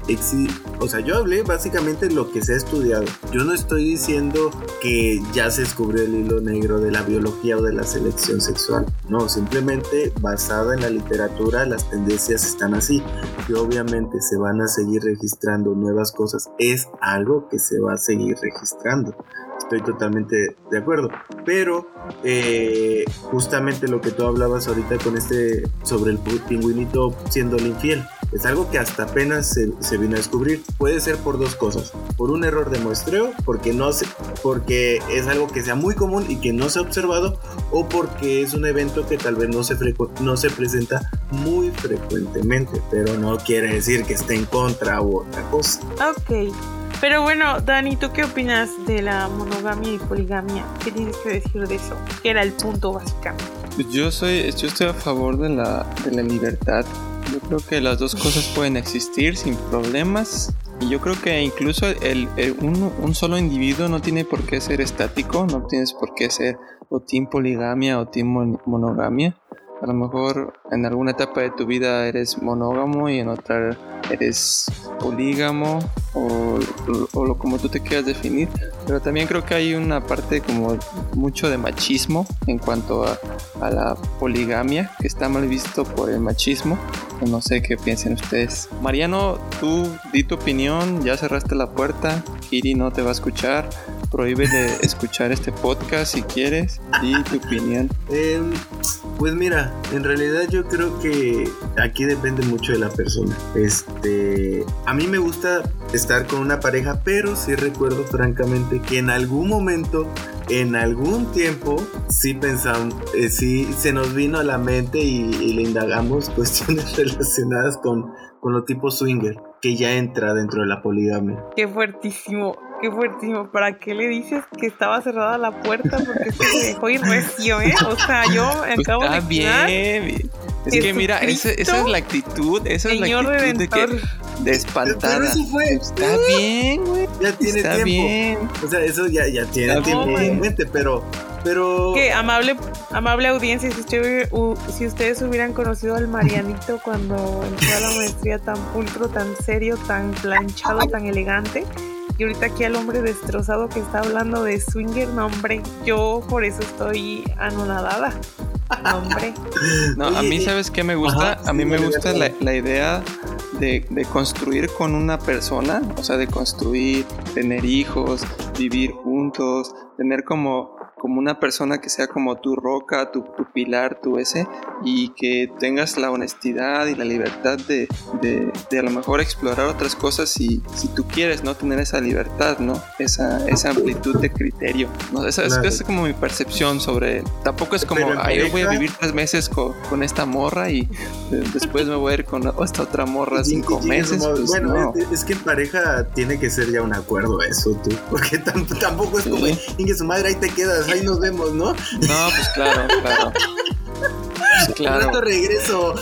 o sea, yo hablé básicamente lo que se ha estudiado. Yo no estoy diciendo que ya se descubrió el hilo negro de la biología o de la selección sexual. No, simplemente basada en la literatura, las tendencias están así. Y obviamente se van a seguir registrando nuevas cosas. Es algo que se va a seguir registrando estoy totalmente de acuerdo. Pero eh, justamente lo que tú hablabas ahorita con este sobre el pingüinito siendo el infiel, es algo que hasta apenas se, vino a descubrir. Puede ser por dos cosas. Por un error de muestreo, porque, no se, porque es algo que sea muy común y que no se ha observado, o porque es un evento que tal vez no se, no se presenta muy frecuentemente, pero no quiere decir que esté en contra u otra cosa. Ok. Pero bueno, Dani, ¿tú qué opinas de la monogamia y poligamia? ¿Qué tienes que decir de eso? ¿Qué era el punto básicamente? Yo soy, yo estoy a favor de la, de la libertad. Yo creo que las dos cosas pueden existir sin problemas. Y yo creo que incluso el, un, un, solo individuo no tiene por qué ser estático, no tienes por qué ser o team poligamia o team monogamia. A lo mejor en alguna etapa de tu vida eres monógamo y en otra eres polígamo o, lo como tú te quieras definir. Pero también creo que hay una parte como mucho de machismo en cuanto a, la poligamia, que está mal visto por el machismo. No sé qué piensen ustedes. Mariano, tú di tu opinión, ya cerraste la puerta, Kiri no te va a escuchar prohíbe de [laughs] escuchar este podcast si quieres. Y tu opinión. Em, pues mira, en realidad yo creo que aquí depende mucho de la persona. Este, a mí me gusta estar con una pareja, pero sí recuerdo francamente que en algún momento en algún tiempo sí pensamos, eh, sí se nos vino a la mente y, le indagamos [laughs] cuestiones relacionadas con, con lo tipo swinger, que ya entra dentro de la poligamia. Qué fuertísimo qué fuertísimo. ¿Para qué le dices que estaba cerrada la puerta? Porque se dejó ir recio, ¿eh? O sea, yo [laughs] pues acabo está bien. Es que mira, esa, es la actitud, esa es la actitud de que de espantada. Está bien, güey. Ya tiene está tiempo. Bien. O sea, eso ya, ya tiene tiempo en mente, pero pero que amable amable audiencia si, si ustedes hubieran conocido al Marianito cuando entró a la maestría tan pulcro tan serio tan planchado tan elegante y ahorita aquí al hombre destrozado que está hablando de swinger, no hombre, yo por eso estoy anonadada. No, hombre. [laughs] No, a mí sabes qué me gusta, a mí me gusta la, la idea de, de, construir con una persona, o sea, de construir, tener hijos, vivir juntos, tener como como una persona que sea como tu roca, tu, pilar, tu ese, y que tengas la honestidad y la libertad de, de, a lo mejor explorar otras cosas si, si tú quieres, ¿no? Tener esa libertad, ¿no? Esa, esa amplitud de criterio. ¿no? Esa, es, como mi percepción sobre... Tampoco es como, ay, yo voy a vivir tres meses con, con esta morra y después me voy a ir con esta otra morra cinco meses. Pues bueno, es, que en pareja tiene que ser ya un acuerdo eso, tú. [laughs] Porque tampoco es como, que su madre ahí te quedas, ahí nos vemos, ¿no? No, pues claro, claro. Pues [laughs] claro. regreso.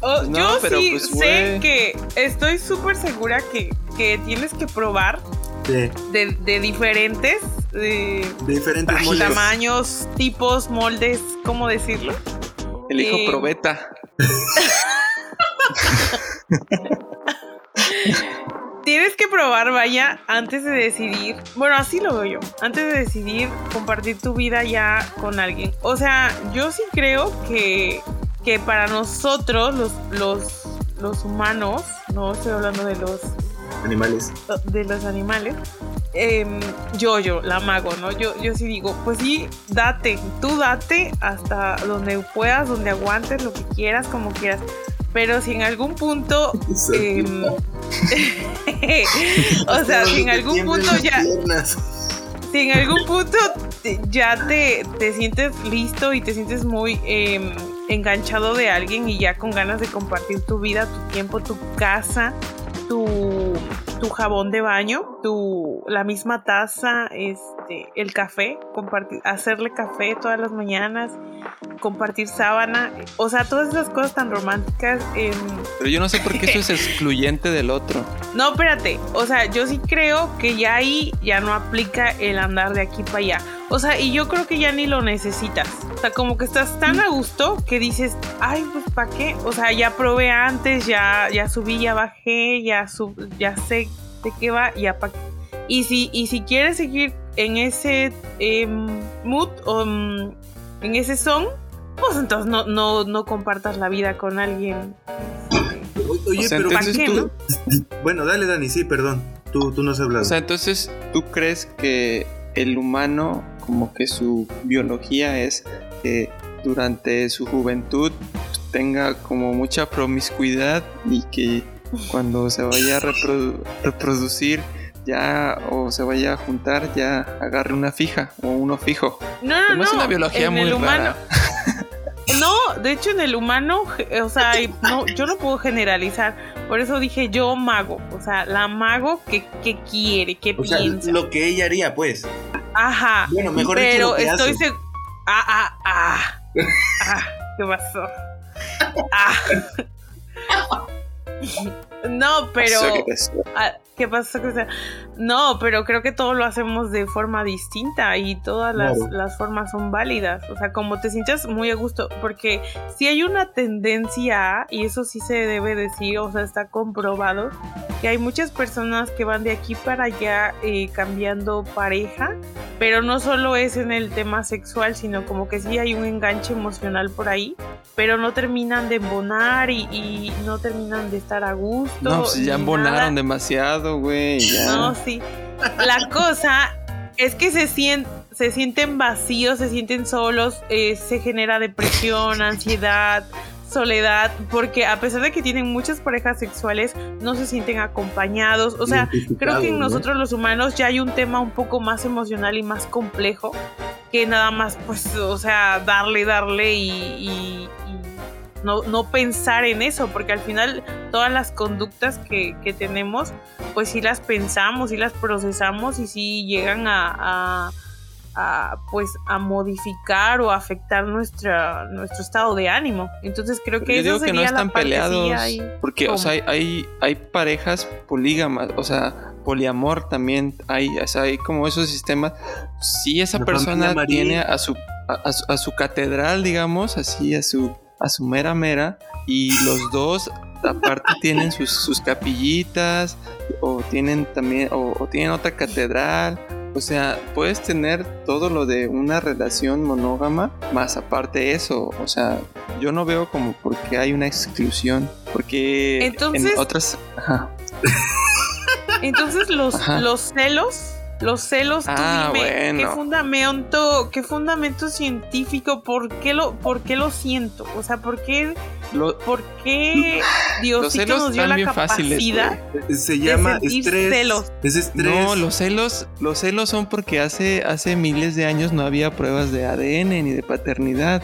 Oh, yo sí pues, sé que estoy súper segura que, que, tienes que probar de, de, diferentes de, diferentes tamaños, tipos, moldes, ¿cómo decirlo? El hijo eh, probeta. [laughs] [laughs] Tienes que probar, vaya, antes de decidir. Bueno, así lo veo yo. Antes de decidir compartir tu vida ya con alguien. O sea, yo sí creo que que para nosotros, los, los, los humanos, no estoy hablando de los Animales. de los animales, em, yo, yo, la mago, ¿no? Yo, yo sí digo, pues sí, date, tú date hasta donde puedas, donde aguantes, lo que quieras, como quieras. Pero si en algún punto, [laughs] em, [laughs] o sea, si en algún punto ya, si en algún punto ya te, te sientes listo y te sientes muy em, enganchado de alguien y ya con ganas de compartir tu vida, tu tiempo, tu casa, tu, tu jabón de baño, tu, la misma taza, este, el café, compartir, hacerle café todas las mañanas, compartir sábana, o sea, todas esas cosas tan románticas. em, Pero yo no sé por qué eso es [laughs] excluyente del otro. no, espérate. O sea, yo sí creo que ya ahí ya no aplica el andar de aquí para allá. O sea, y yo creo que ya ni lo necesitas. O sea, como que estás tan a gusto que dices, ay, pues ¿para qué? O sea, ya probé antes, ya, ya subí, ya bajé, ya, sub, ya sé de qué va, ya para qué. Y si, y si quieres seguir en ese em, mood o mm, en ese son, pues entonces no, no, no compartas la vida con alguien. Oye, O sea, pero ¿Para entonces qué, tú- no? [clears throat] bueno, dale Dani, sí, perdón. Tú, tú no has hablado. O sea, entonces, ¿tú crees que el humano, como que su biología es que durante su juventud tenga como mucha promiscuidad y que cuando se vaya a reprodu- reproducir ya o se vaya a juntar ya agarre una fija o uno fijo? No, no, Como no. es una biología en muy el humano, rara. [laughs] No, de hecho en el humano, o sea, no, yo no puedo generalizar. Por eso dije yo mago. O sea, la mago que, que quiere, que o sea, piensa. lo que ella haría, pues. Ajá. Bueno, mejor dicho, pero que estoy seguro. Ah, ah, ah. Ah, ¿qué pasó? Ah. [laughs] No, pero. Ah, ¿Qué pasa? Cristian? No, pero creo que todo lo hacemos de forma distinta y todas las, Claro. las formas son válidas. O sea, como te sientas muy a gusto, porque si hay una tendencia, y eso sí se debe decir, o sea, está comprobado, que hay muchas personas que van de aquí para allá eh, cambiando pareja, pero no solo es en el tema sexual, sino como que sí hay un enganche emocional por ahí, pero no terminan de embonar y, y no terminan de estar a gusto. No, pues ya embonaron nada. demasiado, güey. Ya. No, sí. La cosa es que se, sien- se sienten vacíos, se sienten solos, eh, se genera depresión, ansiedad, soledad, porque a pesar de que tienen muchas parejas sexuales, no se sienten acompañados. O sea, creo que en ¿no? nosotros los humanos ya hay un tema un poco más emocional y más complejo que nada más, pues, o sea, darle, darle y, y- y no, no pensar en eso, porque al final todas las conductas que, que tenemos, pues sí las pensamos, sí las procesamos y sí llegan a, a- a, pues a modificar o afectar nuestra, nuestro estado de ánimo. Entonces creo que Yo digo que no sería están peleados. ahí. Porque, o sea, hay, hay parejas polígamas, o sea, poliamor también hay, o sea, hay como esos sistemas. Si esa La persona tiene a su, a, a su, a su catedral, digamos, así, a su, a su mera mera, y los dos aparte [laughs] tienen sus, sus capillitas, o tienen también, o, o tienen otra catedral. O sea, puedes tener todo lo de una relación monógama, más aparte eso. O sea, yo no veo como por qué hay una exclusión. Porque Entonces- en otras. Ajá. [laughs] Entonces los, Ajá. los celos, los celos, tú Ah, dime, bueno. ¿qué fundamento, qué fundamento científico, por qué lo, por qué lo siento? O sea, ¿por qué, Lo- por qué [laughs] Diosito nos dio la fáciles. capacidad? Se llama sentir estrés. celos. Es estrés. No, los celos, los celos son porque hace, hace miles de años no había pruebas de ADN ni de paternidad.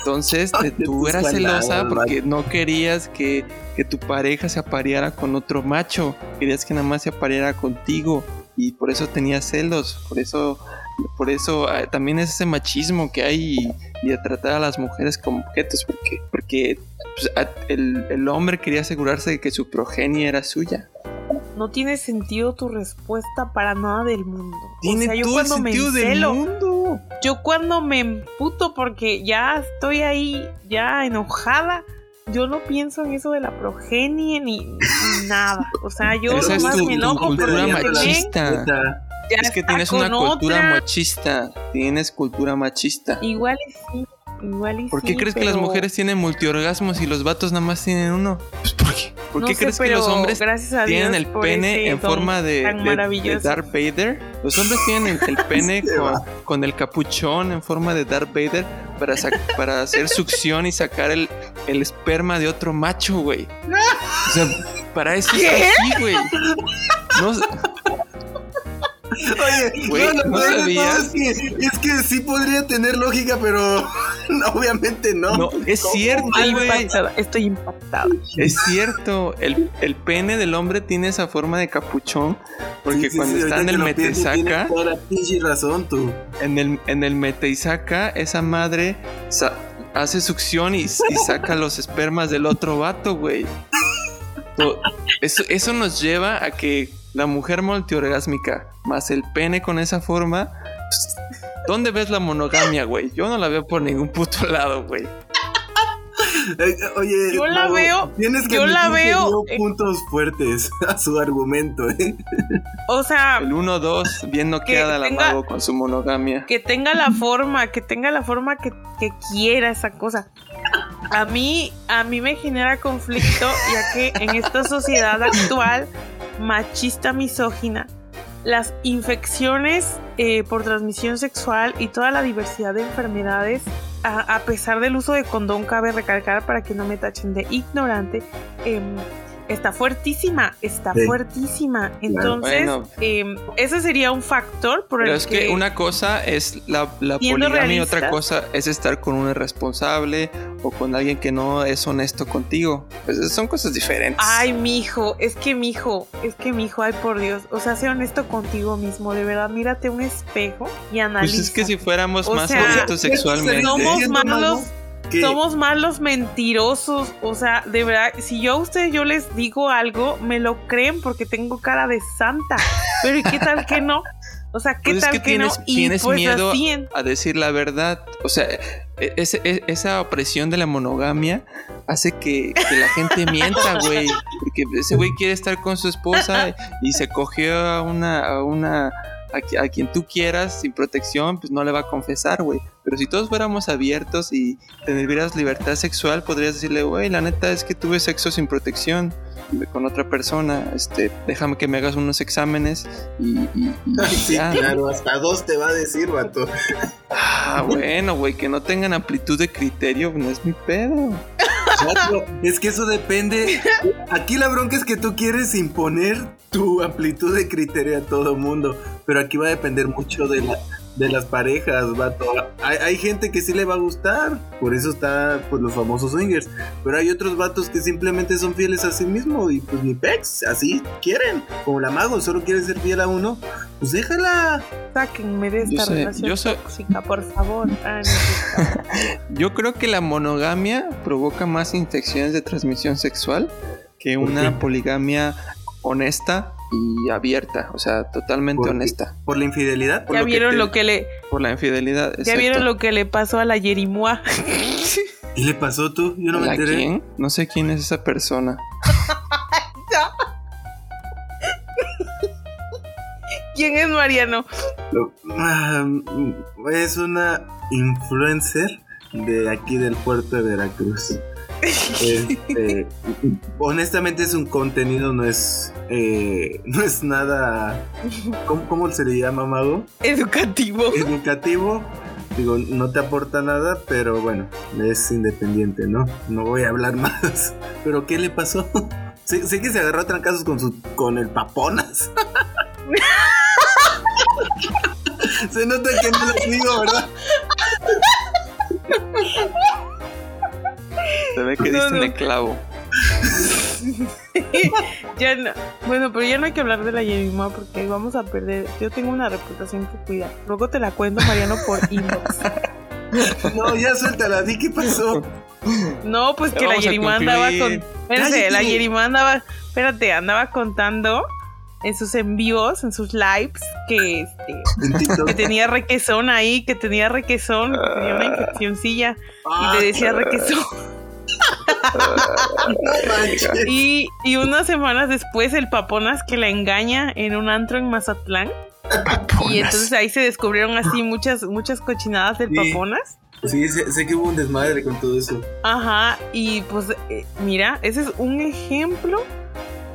Entonces [laughs] te- tú eras celosa porque no querías que, que tu pareja se apareara con otro macho. Querías que nada más se apareara contigo. Y por eso tenías celos. Por eso, por eso ah, también es ese machismo que hay y, de tratar a las mujeres como objetos. Porque, porque pues, a- el, el hombre quería asegurarse de que su progenie era suya. No tiene sentido tu respuesta para nada del mundo. Tiene o sea, yo todo el cuando me sentido del mundo. yo cuando me emputo porque ya estoy ahí, ya enojada, yo no pienso en eso de la progenie ni, ni nada. O sea, yo Esa es nomás tu, me tu enojo cultura este men machista. Ya Es que tienes una cultura otra. machista. Tienes cultura machista. Igual sí. Igual y ¿Por qué sí, crees que las mujeres tienen multiorgasmos y los vatos nada más tienen uno? Pues ¿por qué? ¿Por No qué sé, crees que los hombres tienen el pene en forma de. Darth Vader? Los hombres tienen el, el [laughs] pene con, el capuchón en forma de Darth Vader para, para hacer succión y sacar el, el esperma de otro macho, güey. O sea, para eso ¿Qué? así, güey. No, Oye, Güey, no, lo ¿no peor de todo sabías? es que, es que sí podría tener lógica, pero [laughs] no, obviamente no. no, es cierto, Estoy güey. impactada, estoy impactada. Es cierto, el, el pene del hombre tiene esa forma de capuchón porque Sí, sí, cuando sí, está ahorita en el lo pienso, mete y tienes saca, toda la pinche razón, tú. en el, en el mete y saca, esa madre sa- hace succión y, y saca los espermas del otro vato, güey. [laughs] To- Eso, eso nos lleva a que la mujer multiorgásmica más el pene con esa forma. ¿Dónde ves la monogamia, güey? Yo no la veo por ningún puto lado, güey. Oye, Yo la Mago, veo- Tienes que yo la que veo, dio puntos fuertes [laughs] a su argumento, ¿eh? O sea, El 1-2, bien noqueada la tenga- mago con su monogamia. que tenga la forma, que tenga la forma que, que quiera esa cosa. A mí, a mí me genera conflicto, ya que en esta sociedad actual, machista, misógina, las infecciones eh, por transmisión sexual y toda la diversidad de enfermedades, a, pesar del uso de condón, cabe recalcar para que no me tachen de ignorante, em, está fuertísima, está Sí. fuertísima. Entonces, Bueno. em, ese sería un factor por Pero el es que una cosa es la, la poligamia y otra cosa es estar con un irresponsable o con alguien que no es honesto contigo. Pues son cosas diferentes. Ay, mijo, es que mijo, es que mijo, ay por Dios. O sea, sé honesto contigo mismo, de verdad, mírate un espejo y analiza. pues es que si fuéramos O más sea, honestos sexualmente. somos malos, Que- somos malos mentirosos. O sea, de verdad, si yo a ustedes yo les digo algo, me lo creen porque tengo cara de santa. Pero ¿y qué tal que no? O sea, ¿qué Pues es tal que que, tienes- no? Y tienes pues miedo a decir la verdad. O sea, e- ese- e- esa opresión de la monogamia hace que, que la gente [laughs] mienta, güey. Porque ese güey quiere estar con su esposa y se cogió a una, a una, a, qui- a quien tú quieras sin protección, pues no le va a confesar, güey. Pero si todos fuéramos abiertos y tuvieras libertad sexual, podrías decirle, güey, la neta es que tuve sexo sin protección con otra persona, este, déjame que me hagas unos exámenes y, y- y Ay, [laughs] sí, ya, ¿no? claro, hasta dos te va a decir, vato. Ah, bueno, güey, que no tengan amplitud de criterio, no es mi pedo. Vato, Es que eso depende. Aquí la bronca es que tú quieres imponer tu amplitud de criterio a todo mundo, pero aquí va a depender mucho de la de las parejas, vato. Hay, hay gente que sí le va a gustar, por eso está pues los famosos swingers, pero hay otros vatos que simplemente son fieles a sí mismo y pues ni pex, así quieren, como la mago, solo quiere ser fiel a uno, pues déjala. Sáquenme de Yo esta sé, relación yo soy- tóxica, por favor. Ah. [laughs] Yo creo que la monogamia provoca más infecciones de transmisión sexual que ¿Por una poligamia honesta y abierta, o sea, totalmente honesta. Por la infidelidad. Por ya lo que vieron te- lo que le, Por la infidelidad. ya exacto. vieron lo que le pasó a la Yerimua. ¿Qué le pasó tú? Yo no me ¿A enteré. quién? No sé quién es esa persona. [laughs] ¿Quién es Mariano? Es una influencer de aquí del puerto de Veracruz. Este, honestamente es un contenido, no es eh, no es nada ¿cómo, cómo se le llama mago? Educativo. Educativo. Digo, no te aporta nada, pero bueno, es independiente, ¿no? No voy a hablar [laughs] más. Pero ¿qué le pasó? Sé, sé que se agarró a trancazos con su con el paponas. [laughs] se nota que no lo digo, ¿verdad? Se ve que No, diste en no. el clavo. [laughs] ya no. Bueno, pero ya no hay que hablar de la Yerimua porque vamos a perder. Yo tengo una reputación que cuidar. Luego te la cuento, Mariano, por [laughs] inbox. No, ya suéltala, di qué pasó. No, pues que la vamos a Yerimua andaba con. Espérense, la. Yerimua andaba. Espérate, andaba contando en sus en vivos, en sus lives, que este. Que tenía requesón ahí, que tenía requesón, que tenía una infeccioncilla y le decía requesón. [laughs] No. Y, y unas semanas después el Paponas que la engaña en un antro en Mazatlán. Y entonces ahí se descubrieron así muchas, muchas cochinadas del Sí. Paponas. Sí, sé, que hubo un desmadre con todo eso. Ajá, y pues eh, mira, ese es un ejemplo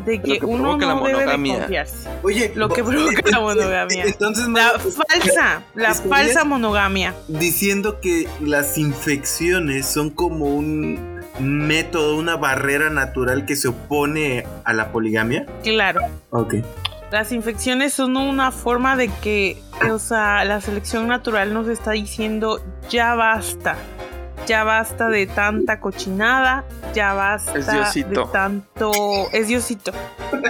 de que, uno no debe de confiarse. Oye, lo que [laughs] provoca la monogamia. Entonces, la falsa, la falsa monogamia. Diciendo que las infecciones son como un método, una barrera natural que se opone a la poligamia. Claro. Ok. Las infecciones son una forma de que, o sea, la selección natural nos está diciendo ya basta ya basta de tanta cochinada, ya basta de tanto. Es Diosito.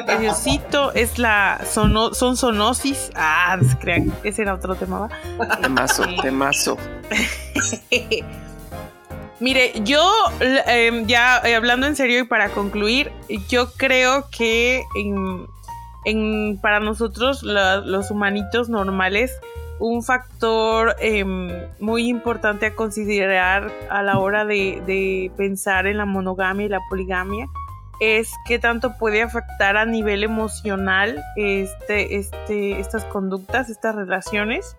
Es Diosito, es la. son zoonosis. Ah, no se crean, ese era otro tema, ¿va? Temazo, temazo. [laughs] Mire, yo em, ya eh, hablando en serio y para concluir, yo creo que en, para nosotros, los humanitos normales, un factor em, muy importante a considerar a la hora de, pensar en la monogamia y la poligamia es qué tanto puede afectar a nivel emocional este, este, estas conductas, estas relaciones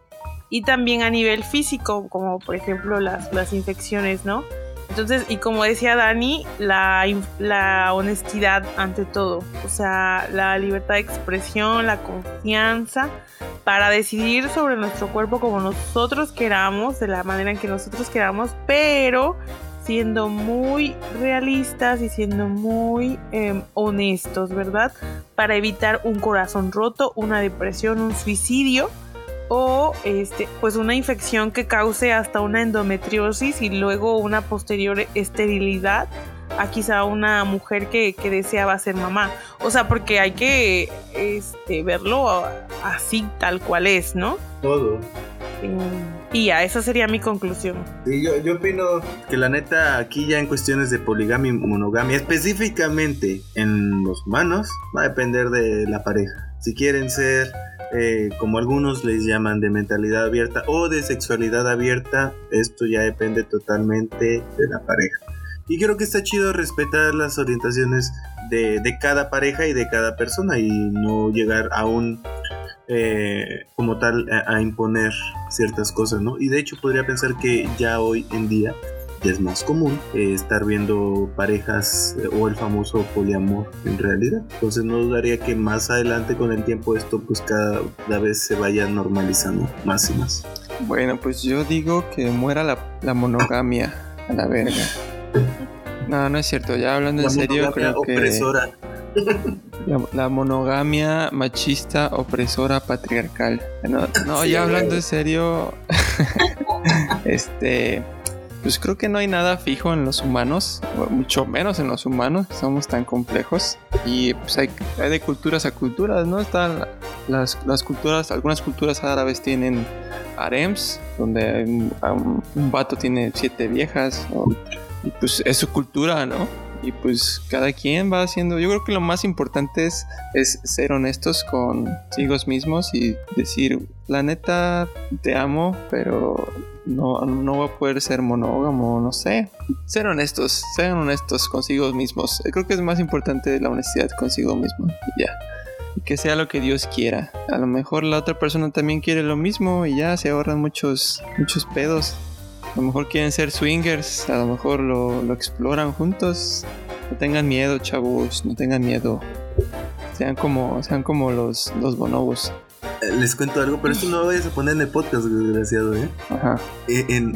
y también a nivel físico, como por ejemplo las, las infecciones, ¿no? Entonces, y como decía Dani, la, la, honestidad ante todo, o sea, la libertad de expresión, la confianza para decidir sobre nuestro cuerpo como nosotros queramos, de la manera en que nosotros queramos, pero siendo muy realistas y siendo muy em, honestos, ¿verdad? Para evitar un corazón roto, una depresión, un suicidio o este, pues una infección que cause hasta una endometriosis y luego una posterior esterilidad a quizá una mujer que, deseaba ser mamá. O sea, porque hay que este, verlo así tal cual es, ¿no? Todo. Y ya, esa sería mi conclusión. Sí, yo, yo opino que la neta aquí ya en cuestiones de poligamia y monogamia, específicamente en los humanos, va a depender de la pareja. Si quieren ser eh, como algunos les llaman, de mentalidad abierta o de sexualidad abierta, esto ya depende totalmente de la pareja. Y creo que está chido respetar las orientaciones de, cada pareja y de cada persona y no llegar a un, eh, como tal, a, imponer ciertas cosas, ¿no? Y de hecho podría pensar que ya hoy en día es más común eh, estar viendo parejas eh, o el famoso poliamor en realidad. Entonces no dudaría que más adelante con el tiempo esto pues cada, vez se vaya normalizando más y más. Bueno, pues yo digo que muera la, monogamia a la verga. No, no es cierto, ya hablando en serio creo opresora. La, monogamia machista, opresora, patriarcal. No, no ya hablando en serio, [laughs] este, pues creo que no hay nada fijo en los humanos, mucho menos en los humanos, somos tan complejos. Y pues hay, de culturas a culturas, ¿no? Están las, las culturas, algunas culturas árabes tienen harems, donde un, vato tiene siete viejas, y pues es su cultura, ¿no? y pues cada quien va haciendo yo creo que lo más importante es, es ser honestos consigo mismos y decir la neta te amo pero no, no va a poder ser monógamo, no sé. Ser honestos, sean honestos consigo mismos. Creo que es más importante la honestidad consigo mismo. Ya. Que sea lo que Dios quiera. A lo mejor la otra persona también quiere lo mismo y ya se ahorran muchos, muchos pedos. A lo mejor quieren ser swingers, a lo mejor lo, lo exploran juntos. No tengan miedo, chavos, no tengan miedo. Sean como, sean como los, los bonobos les cuento algo, pero esto no lo vayas a poner en el podcast, desgraciado, ¿eh? Ajá. Eh, en,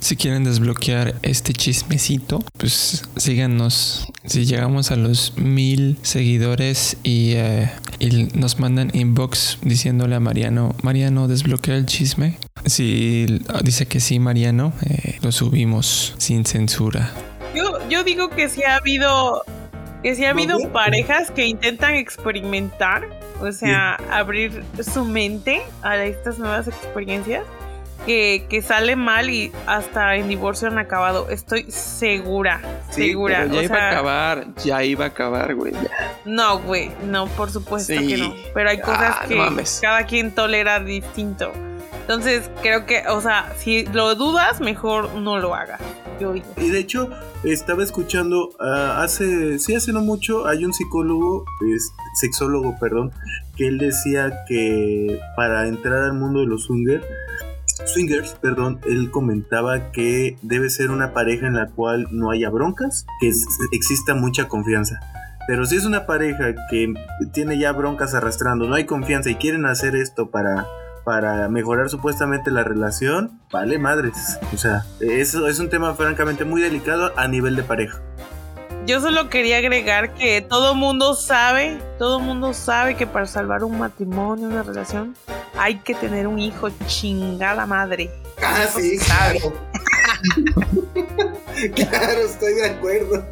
Si quieren desbloquear este chismecito, pues síganos. Si llegamos a los mil seguidores y, eh, nos mandan inbox diciéndole a Mariano, Mariano, desbloquea el chisme. Si dice que sí, Mariano, eh, lo subimos sin censura. Yo, yo digo que si ha habido que si ha habido parejas que intentan experimentar, o sea, abrir su mente a estas nuevas experiencias, que, que, sale mal y hasta en divorcio han acabado. Estoy segura, segura. ya iba a acabar, ya iba a acabar, güey. No, güey, no, por supuesto que no. Pero hay cosas ah, que cada quien tolera distinto. Entonces, creo que, o sea, si lo dudas, mejor no lo hagas. Y de hecho, estaba escuchando ah, hace, sí, hace no mucho, hay un psicólogo, sexólogo, perdón, que él decía que para entrar al mundo de los Unger swingers, perdón, él comentaba que debe ser una pareja en la cual no haya broncas, que exista mucha confianza. Pero si es una pareja que tiene ya broncas arrastrando, no hay confianza y quieren hacer esto para, para mejorar supuestamente la relación, vale madres. O sea, eso es un tema francamente muy delicado a nivel de pareja. Yo solo quería agregar que todo mundo sabe, todo mundo sabe que para salvar un matrimonio, una relación, hay que tener un hijo chingada madre. Ah, sí, claro. [laughs] claro, estoy de acuerdo.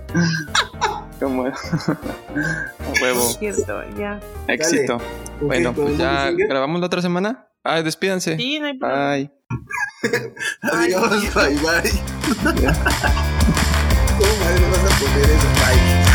Como a [laughs] huevo. Es cierto, ya. Éxito. Bueno, pues ya grabamos la otra semana. Ay, despídanse. Sí, no hay problema. Ay. [laughs] Adiós, bye bye. ¿Cómo madre vas a poner eso? Bye.